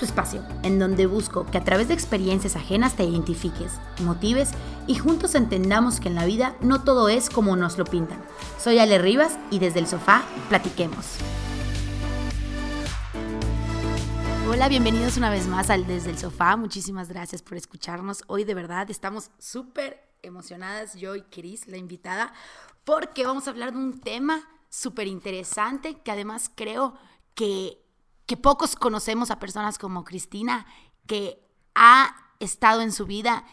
tu espacio, en donde busco que a través de experiencias ajenas te identifiques, motives y juntos entendamos que en la vida no todo es como nos lo pintan. Soy Ale Rivas y desde el sofá platiquemos. Hola, bienvenidos una vez más al Desde el Sofá. Muchísimas gracias por escucharnos. Hoy de verdad estamos súper emocionadas, yo y Cris, la invitada, porque vamos a hablar de un tema súper interesante que además creo que que pocos conocemos a personas como Cristina, que ha estado en su vida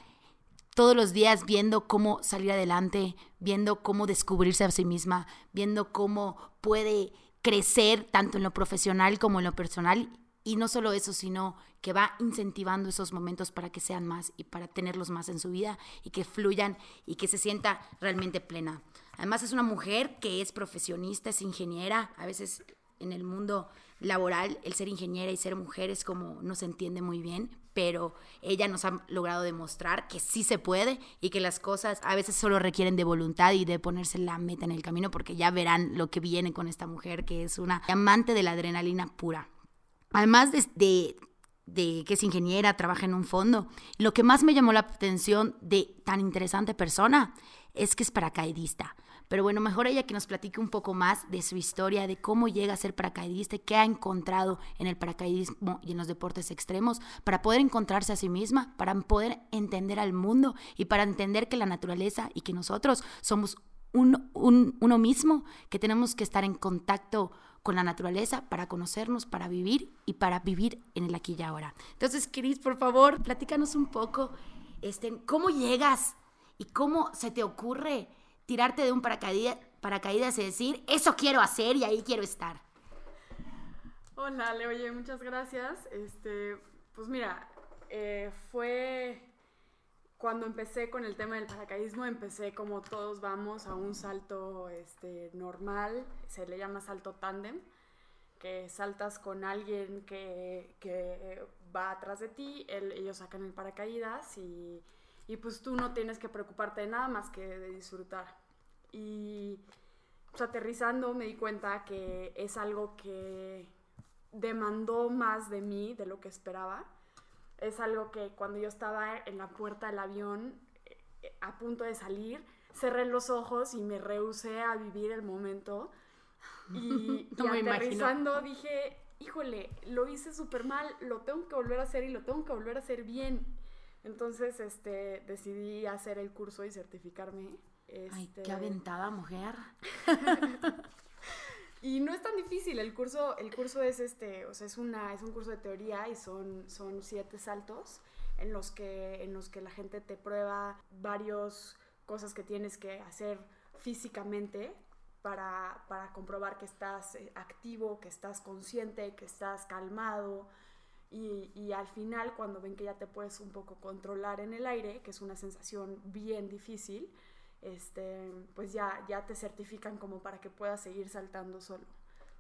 todos los días viendo cómo salir adelante, viendo cómo descubrirse a sí misma, viendo cómo puede crecer tanto en lo profesional como en lo personal. Y no solo eso, sino que va incentivando esos momentos para que sean más y para tenerlos más en su vida y que fluyan y que se sienta realmente plena. Además es una mujer que es profesionista, es ingeniera, a veces en el mundo laboral, el ser ingeniera y ser mujer es como no se entiende muy bien, pero ella nos ha logrado demostrar que sí se puede y que las cosas a veces solo requieren de voluntad y de ponerse la meta en el camino, porque ya verán lo que viene con esta mujer, que es una amante de la adrenalina pura. Además de, de que es ingeniera, trabaja en un fondo, lo que más me llamó la atención de tan interesante persona es que es paracaidista. Pero bueno, mejor ella que nos platique un poco más de su historia, de cómo llega a ser paracaidista, qué ha encontrado en el paracaidismo y en los deportes extremos, para poder encontrarse a sí misma, para poder entender al mundo y para entender que la naturaleza y que nosotros somos uno mismo, que tenemos que estar en contacto con la naturaleza para conocernos, para vivir y para vivir en el aquí y ahora. Entonces, Cris, por favor, platícanos un poco este, cómo llegas y cómo se te ocurre tirarte de un paracaídas, paracaídas y decir, eso quiero hacer y ahí quiero estar. Hola, Le, oye, muchas gracias. Este, pues mira, eh, fue cuando empecé con el tema del paracaidismo, empecé como todos vamos a un salto este, normal, se le llama salto tándem, que saltas con alguien que, que va atrás de ti, ellos sacan el paracaídas y y pues tú no tienes que preocuparte de nada más que de disfrutar. Y pues, aterrizando me di cuenta que es algo que demandó más de mí de lo que esperaba. Es algo que cuando yo estaba en la puerta del avión eh, a punto de salir, cerré los ojos y me rehusé a vivir el momento. Y, y aterrizando dije, híjole, lo hice súper mal, lo tengo que volver a hacer y lo tengo que volver a hacer bien. Entonces, este, decidí hacer el curso y certificarme. Ay, qué este, aventada mujer. y no es tan difícil, el curso, el curso es este, o sea, es una, es un curso de teoría y son, son siete saltos en los que, en los que la gente te prueba varias cosas que tienes que hacer físicamente para, para comprobar que estás eh, activo, que estás consciente, que estás calmado, y, al final, cuando ven que ya te puedes un poco controlar en el aire, que es una sensación bien difícil, este, pues ya, ya te certifican como para que puedas seguir saltando solo.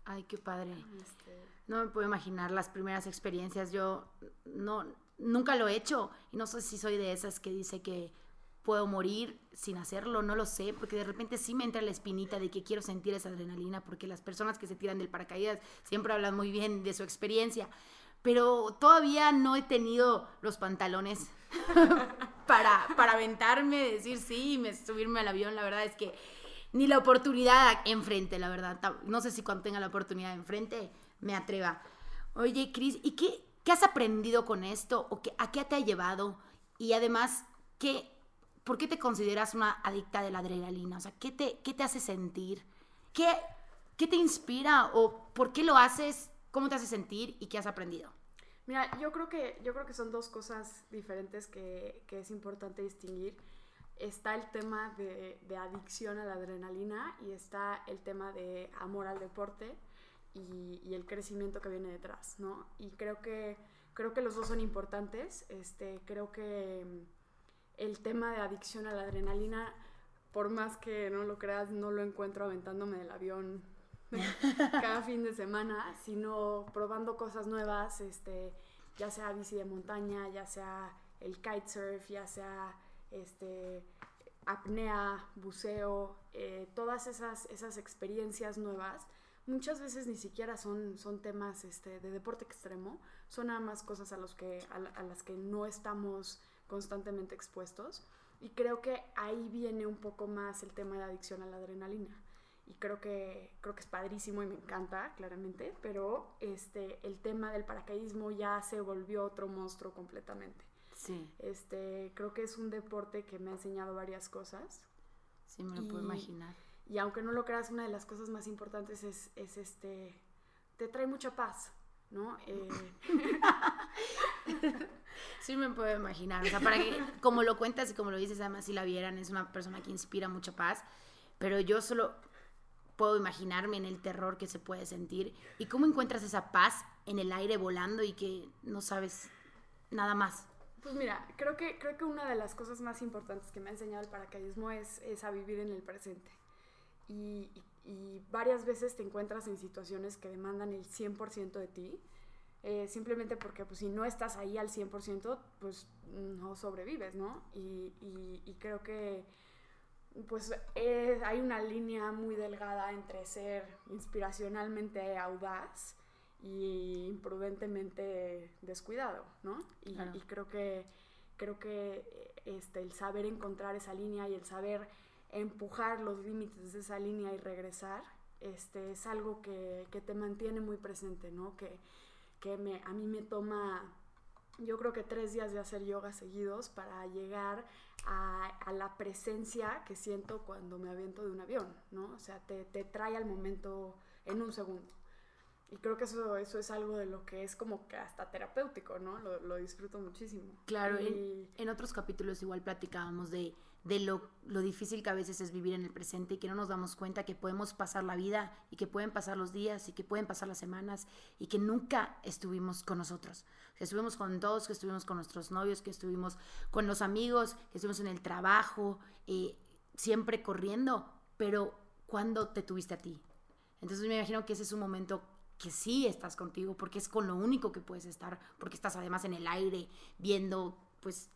Ay, qué padre. Este, no me puedo imaginar las primeras experiencias. Yo no, nunca lo he hecho y no sé si soy de esas que dice que puedo morir sin hacerlo, no lo sé, porque de repente sí me entra la espinita de que quiero sentir esa adrenalina, porque las personas que se tiran del paracaídas siempre hablan muy bien de su experiencia, pero todavía no he tenido los pantalones para, para aventarme, decir sí y subirme al avión. La verdad es que ni la oportunidad enfrente, la verdad. No sé si cuando tenga la oportunidad enfrente me atreva. Oye, Cris, ¿y qué, qué has aprendido con esto? ¿O qué, a qué te ha llevado? Y además, ¿qué, ¿por qué te consideras una adicta de la adrenalina? O sea, ¿qué te, qué te hace sentir? ¿Qué, ¿Qué te inspira? ¿O por qué lo haces? ¿Cómo te hace sentir? ¿Y qué has aprendido? Mira, yo creo que, yo creo que son dos cosas diferentes que, que es importante distinguir. Está el tema de, de, adicción a la adrenalina y está el tema de amor al deporte y, y, el crecimiento que viene detrás, ¿no? Y creo que, creo que los dos son importantes. Este, creo que el tema de adicción a la adrenalina, por más que no lo creas, no lo encuentro aventándome del avión cada fin de semana, sino probando cosas nuevas, este, ya sea bici de montaña, ya sea el kitesurf, ya sea este, apnea, buceo, eh, todas esas, esas experiencias nuevas, muchas veces ni siquiera son, son temas este, de deporte extremo, son nada más cosas a, los que, a, las que no estamos constantemente expuestos. Y creo que ahí viene un poco más el tema de adicción a la adrenalina. Y creo que, creo que es padrísimo y me encanta, claramente, pero este, el tema del paracaidismo ya se volvió otro monstruo completamente. Sí. Este, creo que es un deporte que me ha enseñado varias cosas. Sí, me lo puedo imaginar. Y aunque no lo creas, una de las cosas más importantes es, es este, te trae mucha paz, ¿no? Eh... sí me puedo imaginar, o sea, para que, como lo cuentas y como lo dices, además si la vieran, es una persona que inspira mucha paz, pero yo solo puedo imaginarme en el terror que se puede sentir y cómo encuentras esa paz en el aire volando y que no sabes nada más. Pues mira, creo que, creo que una de las cosas más importantes que me ha enseñado el paracaidismo es, es a vivir en el presente y, varias veces te encuentras en situaciones que demandan el 100% de ti, eh, simplemente porque pues, si no estás ahí al 100%, pues no sobrevives, ¿no? Y, creo que pues eh, hay una línea muy delgada entre ser inspiracionalmente audaz y imprudentemente descuidado, ¿no? Y, creo que creo que este, el saber encontrar esa línea y el saber empujar los límites de esa línea y regresar, este, es algo que, te mantiene muy presente, ¿no? Que, que me, a mí me toma, yo creo que tres días de hacer yoga seguidos para llegar a, la presencia que siento cuando me aviento de un avión, ¿no? O sea, te, trae al momento en un segundo. Y creo que eso, eso es algo de lo que es como que hasta terapéutico, ¿no? Lo, disfruto muchísimo. Claro, y... en, otros capítulos igual platicábamos de de lo, difícil que a veces es vivir en el presente y que no nos damos cuenta que podemos pasar la vida y que pueden pasar los días y que pueden pasar las semanas y que nunca estuvimos con nosotros. Que estuvimos con todos, que estuvimos con nuestros novios, que estuvimos con los amigos, que estuvimos en el trabajo, eh, siempre corriendo, pero ¿cuándo te tuviste a ti? Entonces me imagino que ese es un momento que sí estás contigo porque es con lo único que puedes estar, porque estás además en el aire viendo pues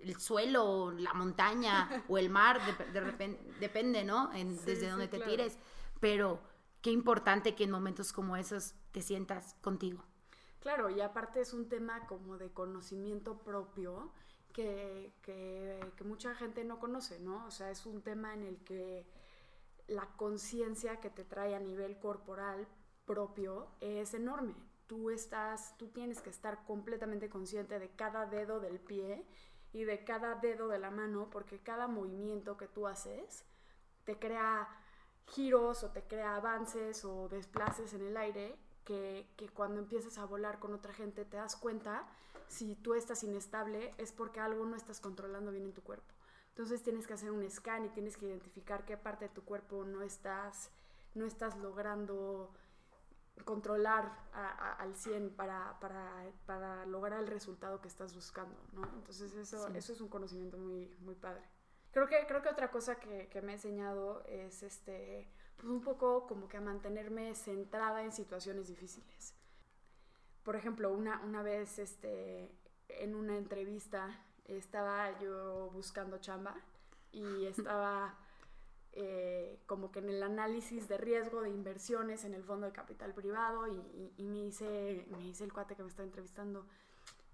el suelo, la montaña o el mar, de, repente, depende, ¿no? desde donde te tires. Pero qué importante que en momentos como esos te sientas contigo. Claro, y aparte es un tema como de conocimiento propio que, que, que mucha gente no conoce, ¿no? O sea, es un tema en el que la conciencia que te trae a nivel corporal propio es enorme. Tú estás, tú tienes que estar completamente consciente de cada dedo del pie y de cada dedo de la mano, porque cada movimiento que tú haces te crea giros o te crea avances o desplaces en el aire que, cuando empiezas a volar con otra gente te das cuenta si tú estás inestable es porque algo no estás controlando bien en tu cuerpo. Entonces tienes que hacer un scan y tienes que identificar qué parte de tu cuerpo no estás, no estás logrando controlar al 100 para, para, para, lograr el resultado que estás buscando, ¿no? Entonces eso, eso es un conocimiento muy, muy padre. Creo que, creo que otra cosa que, que me ha enseñado es este, pues un poco como que a mantenerme centrada en situaciones difíciles. Por ejemplo, una, una vez este, en una entrevista estaba yo buscando chamba y estaba eh, como que en el análisis de riesgo de inversiones en el fondo de capital privado y, me, dice, me dice el cuate que me está entrevistando,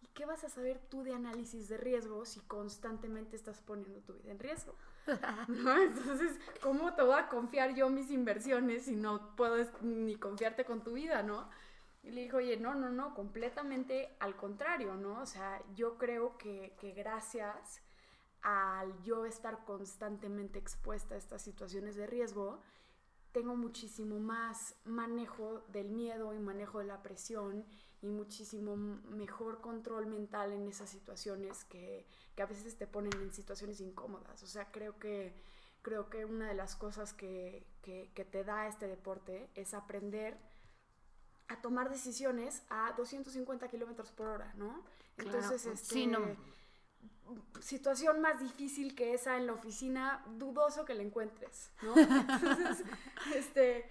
¿y qué vas a saber tú de análisis de riesgo si constantemente estás poniendo tu vida en riesgo? Entonces, ¿cómo te voy a confiar yo mis inversiones si no puedo ni confiarte con tu vida, no? Y le dijo, oye, no, no, no, completamente al contrario, ¿no? O sea, yo creo que, que gracias al yo estar constantemente expuesta a estas situaciones de riesgo, tengo muchísimo más manejo del miedo y manejo de la presión y muchísimo mejor control mental en esas situaciones que, a veces te ponen en situaciones incómodas. O sea, creo que, creo que una de las cosas que, te da este deporte es aprender a tomar decisiones a 250 kilómetros por hora, ¿no? Entonces, este, sí, no situación más difícil que esa en la oficina, dudoso que la encuentres, ¿no? Entonces, este,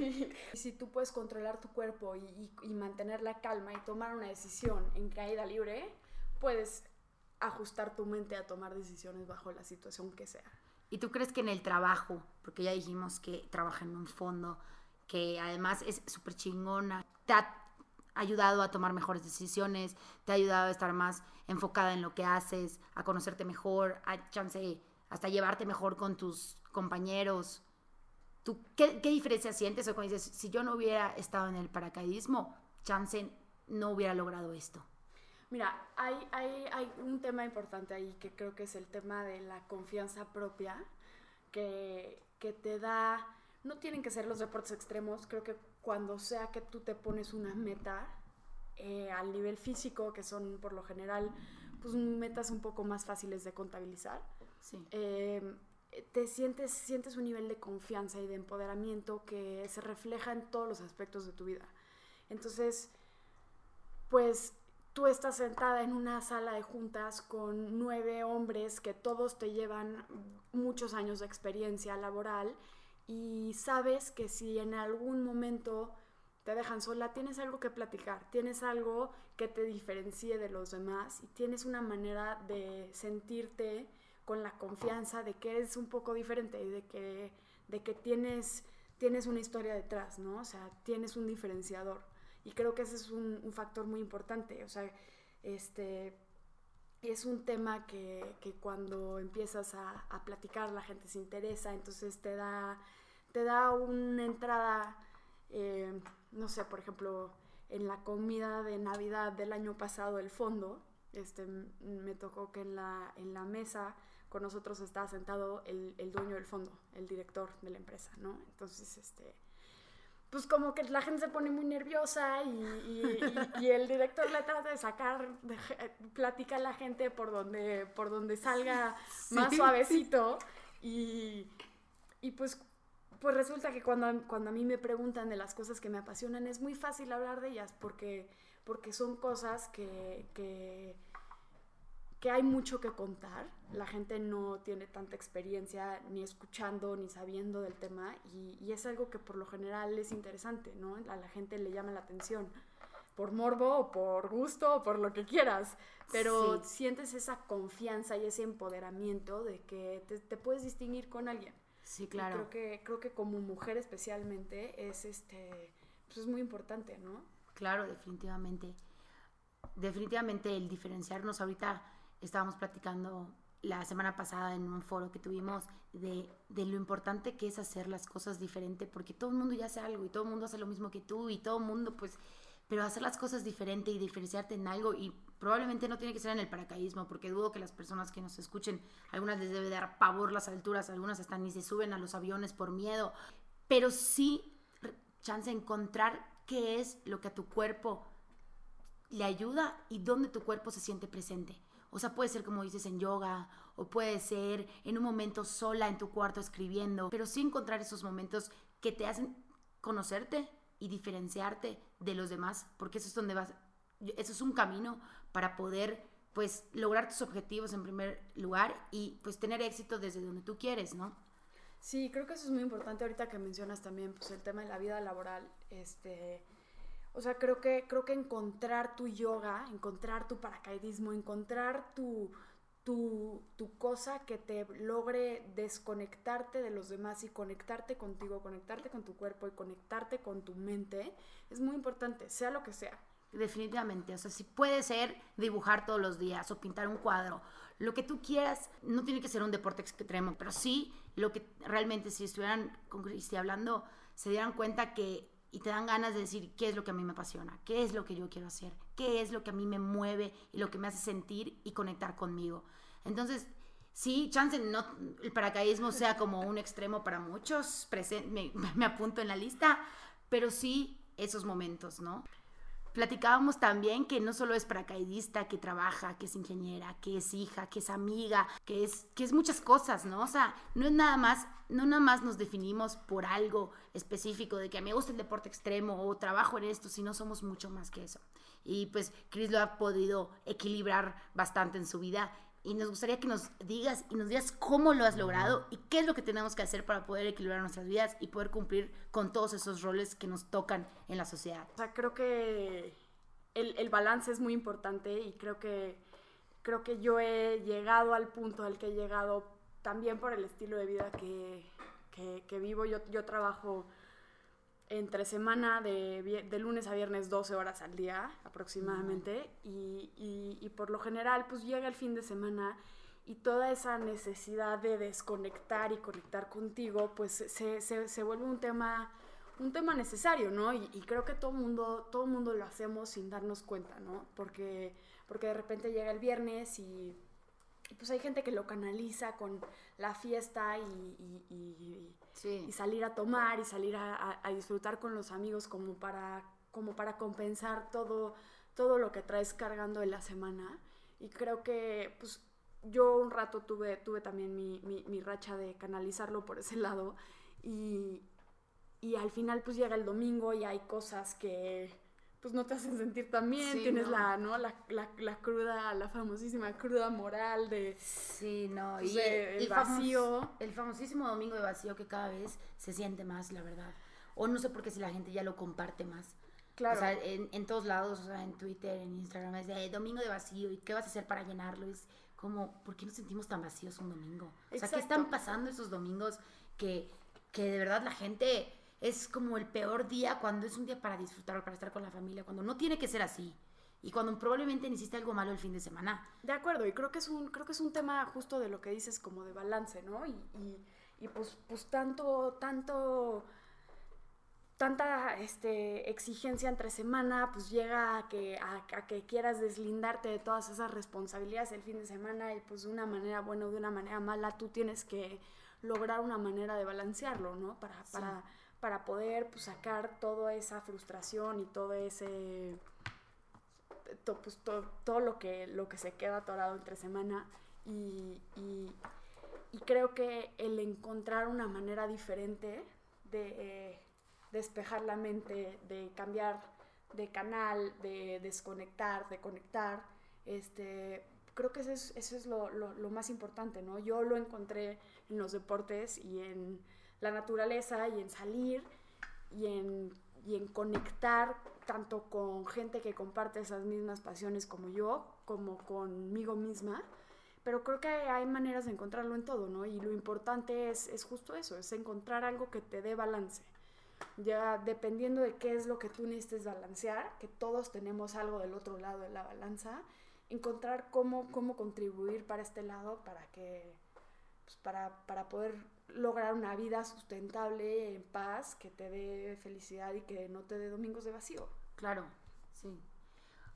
y, si tú puedes controlar tu cuerpo y, mantener la calma y tomar una decisión en caída libre, puedes ajustar tu mente a tomar decisiones bajo la situación que sea. ¿Y tú crees que en el trabajo, porque ya dijimos que trabaja en un fondo, que además es súper chingona. Te ayudado a tomar mejores decisiones, te ha ayudado a estar más enfocada en lo que haces, a conocerte mejor, a chance hasta llevarte mejor con tus compañeros. ¿Tú qué, qué diferencia sientes o cuando dices, si yo no hubiera estado en el paracaidismo, chance no hubiera logrado esto? Mira, hay, hay, hay un tema importante ahí que creo que es el tema de la confianza propia, que, que te da, no tienen que ser los deportes extremos, creo que cuando sea que tú te pones una meta eh, al nivel físico, que son por lo general pues metas un poco más fáciles de contabilizar, em, te sientes, sientes un nivel de confianza y de empoderamiento que se refleja en todos los aspectos de tu vida. Entonces, pues tú estás sentada en una sala de juntas con nueve hombres que todos te llevan muchos años de experiencia laboral y sabes que si en algún momento te dejan sola, tienes algo que platicar, tienes algo que te diferencie de los demás y tienes una manera de sentirte con la confianza de que eres un poco diferente y de que, de que tienes, tienes una historia detrás, ¿no? O sea, tienes un diferenciador. Y creo que ese es un, un factor muy importante. O sea, este, es un tema que, que cuando empiezas a, a, platicar la gente se interesa, entonces te da, te da una entrada, eh, no sé, por ejemplo, en la comida de Navidad del año pasado, el fondo, este, me tocó que en la, en la mesa con nosotros estaba sentado el, el dueño del fondo, el director de la empresa, ¿no? Entonces, este, pues como que la gente se pone muy nerviosa y, y, el director le trata de sacar, de, platica a la gente por donde, por donde salga más suavecito. Y, y pues, pues resulta que cuando, cuando a mí me preguntan de las cosas que me apasionan es muy fácil hablar de ellas porque, porque son cosas que, que que hay mucho que contar. La gente no tiene tanta experiencia ni escuchando ni sabiendo del tema y, es algo que por lo general es interesante, ¿no? A la gente le llama la atención por morbo o por gusto o por lo que quieras, pero sientes esa confianza y ese empoderamiento de que te, puedes distinguir con alguien. Sí, claro. creo que, creo que como mujer especialmente es, este, pues es muy importante, ¿no? Claro, definitivamente. Definitivamente el diferenciarnos ahorita estábamos platicando la semana pasada en un foro que tuvimos de, de, lo importante que es hacer las cosas diferente, porque todo el mundo ya hace algo y todo el mundo hace lo mismo que tú y todo el mundo pues, pero hacer las cosas diferente y diferenciarte en algo y probablemente no tiene que ser en el paracaidismo, porque dudo que las personas que nos escuchen, algunas les debe dar pavor las alturas, algunas hasta ni se suben a los aviones por miedo, pero sí chance de encontrar qué es lo que a tu cuerpo le ayuda y dónde tu cuerpo se siente presente. O sea, puede ser como dices en yoga, o puede ser en un momento sola en tu cuarto escribiendo, pero sí encontrar esos momentos que te hacen conocerte y diferenciarte de los demás, porque eso es donde vas, eso es un camino para poder pues lograr tus objetivos en primer lugar y pues tener éxito desde donde tú quieres, ¿no? Sí, creo que eso es muy importante ahorita que mencionas también pues el tema de la vida laboral, este o sea, creo que, creo que encontrar tu yoga, encontrar tu paracaidismo, encontrar tu, tu, tu, cosa que te logre desconectarte de los demás y conectarte contigo, conectarte con tu cuerpo y conectarte con tu mente, es muy importante, sea lo que sea. Definitivamente, o sea, si puede ser dibujar todos los días o pintar un cuadro, lo que tú quieras, no tiene que ser un deporte extremo, pero sí lo que realmente si estuvieran con Cristi hablando, se dieran cuenta que y te dan ganas de decir qué es lo que a mí me apasiona, qué es lo que yo quiero hacer, qué es lo que a mí me mueve y lo que me hace sentir y conectar conmigo. Entonces, sí, chance no el paracaidismo sea como un extremo para muchos, me, me apunto en la lista, pero sí esos momentos, ¿no? Platicábamos también que no solo es paracaidista, que trabaja, que es ingeniera, que es hija, que es amiga, que es, que es muchas cosas, ¿no? O sea, no es nada más, no nada más nos definimos por algo específico de que a mí me gusta el deporte extremo o trabajo en esto, sino somos mucho más que eso. Y pues Chris lo ha podido equilibrar bastante en su vida y nos gustaría que nos digas y nos digas cómo lo has logrado y qué es lo que tenemos que hacer para poder equilibrar nuestras vidas y poder cumplir con todos esos roles que nos tocan en la sociedad. O sea, creo que el, el balance es muy importante y creo que, creo que yo he llegado al punto al que he llegado también por el estilo de vida que, que, vivo. Yo, yo trabajo entre semana de, de, lunes a viernes 12 horas al día aproximadamente y, y, y, por lo general pues llega el fin de semana y toda esa necesidad de desconectar y conectar contigo pues se, se, se vuelve un tema un tema necesario, ¿no? Y, y creo que todo mundo todo mundo lo hacemos sin darnos cuenta, ¿no? Porque porque de repente llega el viernes y pues hay gente que lo canaliza con la fiesta y, y, salir a tomar y salir a, disfrutar con los amigos como para, como para compensar todo, todo lo que traes cargando en la semana. Y creo que pues, yo un rato tuve, tuve también mi, mi, racha de canalizarlo por ese lado y, y al final pues llega el domingo y hay cosas que pues no te hacen sentir tan bien, tienes la, ¿no? La, la, la, cruda, la famosísima cruda moral de... Sí, no, pues, y el, vacío. el famosísimo domingo de vacío que cada vez se siente más, la verdad. O no sé por qué si la gente ya lo comparte más. Claro. O sea, en, en todos lados, o sea, en Twitter, en Instagram, es de domingo de vacío y qué vas a hacer para llenarlo. Es como, ¿por qué nos sentimos tan vacíos un domingo? O sea, ¿qué están pasando esos domingos que, que de verdad la gente es como el peor día cuando es un día para disfrutar o para estar con la familia, cuando no tiene que ser así. Y cuando probablemente hiciste algo malo el fin de semana. De acuerdo, y creo que es un, creo que es un tema justo de lo que dices, como de balance, ¿no? Y, y, pues, pues tanto, tanto, tanta este, exigencia entre semana, pues llega a que, a, que quieras deslindarte de todas esas responsabilidades el fin de semana y pues de una manera buena o de una manera mala, tú tienes que lograr una manera de balancearlo, ¿no? Para, para para poder pues, sacar toda esa frustración y todo ese pues, todo lo que lo que se queda atorado entre semana y, creo que el encontrar una manera diferente de despejar la mente, de cambiar de canal, de desconectar, de conectar, este, creo que eso es, eso es lo, lo, más importante, ¿no? Yo lo encontré en los deportes y en la naturaleza y en salir y en, y en conectar tanto con gente que comparte esas mismas pasiones como yo, como conmigo misma. Pero creo que hay maneras de encontrarlo en todo, ¿no? Y lo importante es, es justo eso, es encontrar algo que te dé balance. Ya dependiendo de qué es lo que tú necesites balancear, que todos tenemos algo del otro lado de la balanza, encontrar cómo, cómo contribuir para este lado para que pues para, para poder lograr una vida sustentable, en paz, que te dé felicidad y que no te dé domingos de vacío. Claro, sí.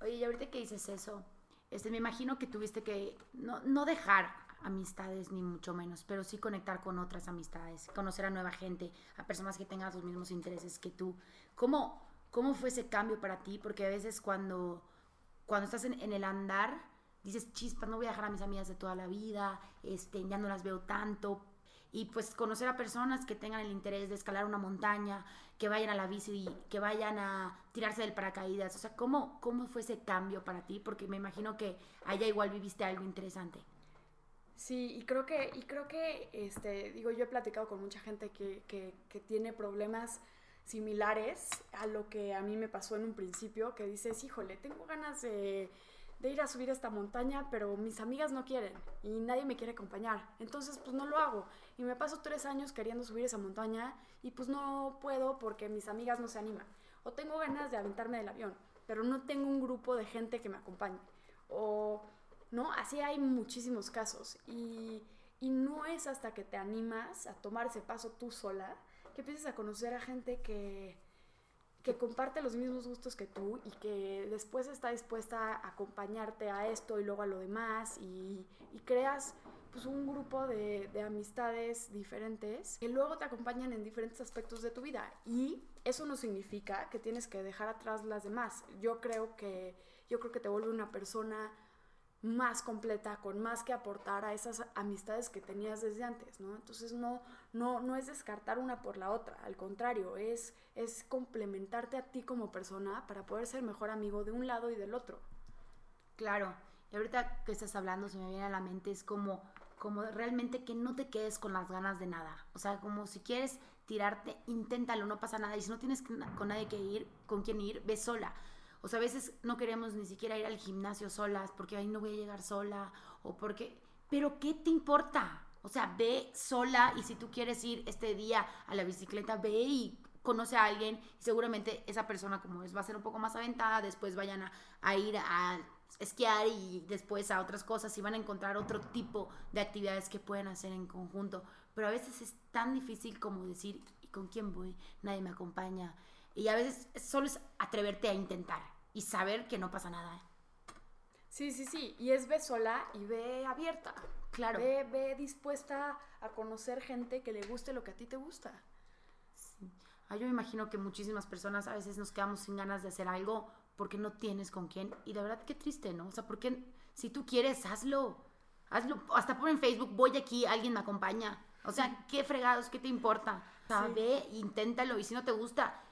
Oye, y ahorita que dices eso, este, me imagino que tuviste que no, no dejar amistades ni mucho menos, pero sí conectar con otras amistades, conocer a nueva gente, a personas que tengan los mismos intereses que tú. ¿Cómo, cómo fue ese cambio para ti? Porque a veces cuando, cuando estás en, en el andar, dices, chispas, no voy a dejar a mis amigas de toda la vida, este, ya no las veo tanto, y pues conocer a personas que tengan el interés de escalar una montaña, que vayan a la bici, que vayan a tirarse del paracaídas. O sea, ¿cómo, cómo fue ese cambio para ti? Porque me imagino que allá igual viviste algo interesante. Sí, y creo que, y creo que este, digo, yo he platicado con mucha gente que, que, que tiene problemas similares a lo que a mí me pasó en un principio, que dices, híjole, tengo ganas de de ir a subir esta montaña, pero mis amigas no quieren y nadie me quiere acompañar. Entonces, pues no lo hago. Y me paso tres años queriendo subir esa montaña y pues no puedo porque mis amigas no se animan. O tengo ganas de aventarme del avión, pero no tengo un grupo de gente que me acompañe. O, ¿no? Así hay muchísimos casos. Y, y no es hasta que te animas a tomar ese paso tú sola que empiezas a conocer a gente que que comparte los mismos gustos que tú y que después está dispuesta a acompañarte a esto y luego a lo demás y, creas pues un grupo de, de, amistades diferentes que luego te acompañan en diferentes aspectos de tu vida y eso no significa que tienes que dejar atrás las demás. Yo creo que yo creo que te vuelve una persona más completa, con más que aportar a esas amistades que tenías desde antes, ¿no? Entonces no, no, no es descartar una por la otra, al contrario, es, es complementarte a ti como persona para poder ser mejor amigo de un lado y del otro. Claro, y ahorita que estás hablando se me viene a la mente es como, como realmente que no te quedes con las ganas de nada, o sea, como si quieres tirarte, inténtalo, no pasa nada, y si no tienes con nadie que ir, con quien ir, ve sola o sea, a veces no queremos ni siquiera ir al gimnasio solas porque ahí no voy a llegar sola o porque... Pero ¿qué te importa? O sea, ve sola y si tú quieres ir este día a la bicicleta, ve y conoce a alguien y seguramente esa persona como es va a ser un poco más aventada, después vayan a, a ir a esquiar y después a otras cosas y van a encontrar otro tipo de actividades que pueden hacer en conjunto. Pero a veces es tan difícil como decir, ¿y con quién voy? Nadie me acompaña. Y a veces solo es atreverte a intentar y saber que no pasa nada. Sí, sí, sí. Y es ve sola y ve abierta. Claro. Ve, ve dispuesta a conocer gente que le guste lo que a ti te gusta. Sí. Ah, yo me imagino que muchísimas personas a veces nos quedamos sin ganas de hacer algo porque no tienes con quién. Y de verdad, qué triste, ¿no? O sea, porque si tú quieres, hazlo. Hazlo. Hasta por en Facebook, voy aquí, alguien me acompaña. O sea, qué fregados, qué te importa. O sea, ve, inténtalo. Y si no te gusta,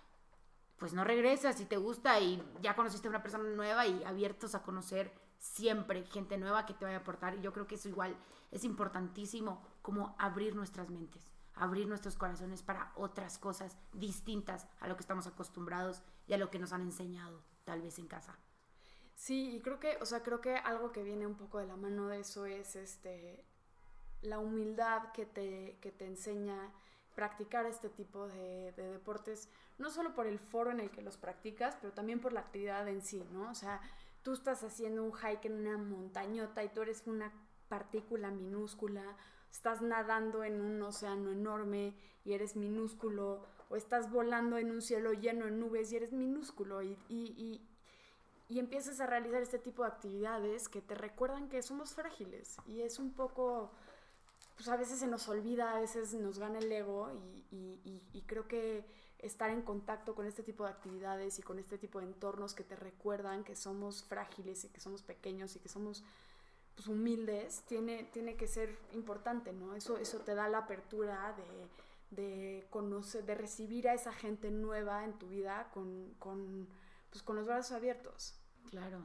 pues no regresas. Si te gusta y ya conociste a una persona nueva y abiertos a conocer siempre gente nueva que te vaya a aportar. Y yo creo que eso igual es importantísimo, como abrir nuestras mentes abrir nuestros corazones para otras cosas distintas a lo que estamos acostumbrados y a lo que nos han enseñado tal vez en casa. Sí, y creo que, o sea, creo que algo que viene un poco de la mano de eso es este la humildad que te, que te enseña practicar este tipo de, de, deportes, no solo por el foro en el que los practicas, pero también por la actividad en sí, ¿no? O sea, tú estás haciendo un hike en una montañota y tú eres una partícula minúscula, estás nadando en un océano enorme y eres minúsculo, o estás volando en un cielo lleno de nubes y eres minúsculo y, y, y, empiezas a realizar este tipo de actividades que te recuerdan que somos frágiles y es un poco, pues a veces se nos olvida, a veces nos gana el ego y creo que estar en contacto con este tipo de actividades y con este tipo de entornos que te recuerdan que somos frágiles y que somos pequeños y que somos pues, humildes, tiene, tiene que ser importante, ¿no? Eso, eso te da la apertura de, de conocer, de recibir a esa gente nueva en tu vida con, con, pues, con los brazos abiertos. Claro,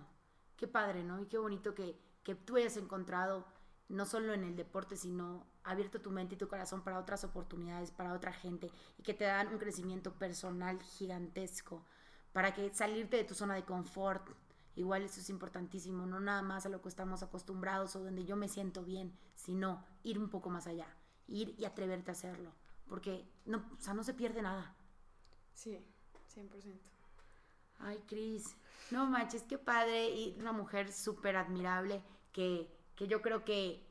qué padre, ¿no? Y qué bonito que, que tú hayas encontrado, no solo en el deporte, sino abierto tu mente y tu corazón para otras oportunidades, para otra gente, y que te dan un crecimiento personal gigantesco, para que salirte de tu zona de confort, Igual eso es importantísimo, no nada más a lo que estamos acostumbrados o donde yo me siento bien, sino ir un poco más allá, ir y atreverte a hacerlo, porque no, o sea, no se pierde nada. Sí, 100%. Ay, Cris, no manches, qué padre y una mujer súper admirable que, que yo creo que,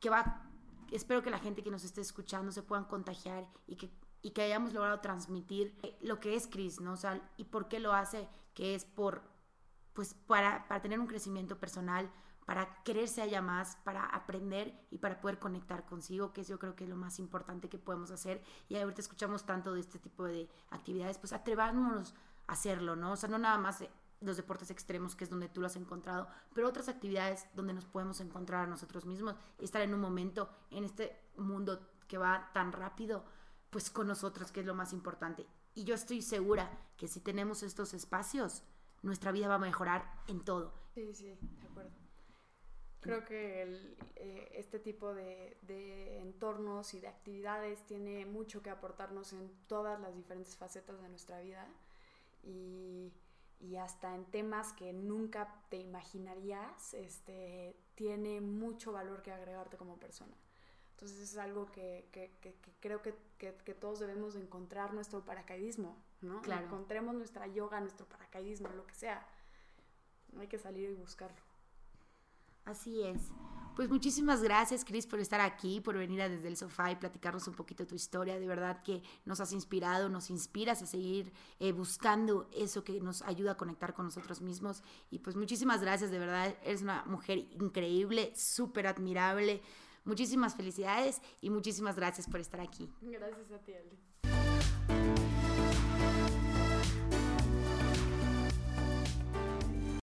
que va, espero que la gente que nos esté escuchando se puedan contagiar y que, y que hayamos logrado transmitir lo que es Cris, ¿no? O sea, y por qué lo hace, que es por pues para, para tener un crecimiento personal, para quererse allá más, para aprender y para poder conectar consigo, que es yo creo que es lo más importante que podemos hacer. Y ahorita escuchamos tanto de este tipo de actividades, pues atrevámonos a hacerlo, ¿no? O sea, no nada más los deportes extremos, que es donde tú lo has encontrado, pero otras actividades donde nos podemos encontrar a nosotros mismos y estar en un momento en este mundo que va tan rápido, pues con nosotros, que es lo más importante. Y yo estoy segura que si tenemos estos espacios, nuestra vida va a mejorar en todo. Sí, sí, de acuerdo. Creo que el, eh, este tipo de, de, entornos y de actividades tiene mucho que aportarnos en todas las diferentes facetas de nuestra vida y, y hasta en temas que nunca te imaginarías, este, tiene mucho valor que agregarte como persona. Entonces es algo que, que, que, que creo que, todos debemos encontrar nuestro paracaidismo, ¿no? Claro. Encontremos nuestra yoga, nuestro paracaidismo, lo que sea. No hay que salir y buscarlo. Así es. Pues muchísimas gracias, Cris, por estar aquí, por venir a desde el sofá y platicarnos un poquito tu historia. De verdad que nos has inspirado, nos inspiras a seguir eh, buscando eso que nos ayuda a conectar con nosotros mismos. Y pues muchísimas gracias, de verdad, eres una mujer increíble, súper admirable. Muchísimas felicidades y muchísimas gracias por estar aquí. Gracias a ti, Ale.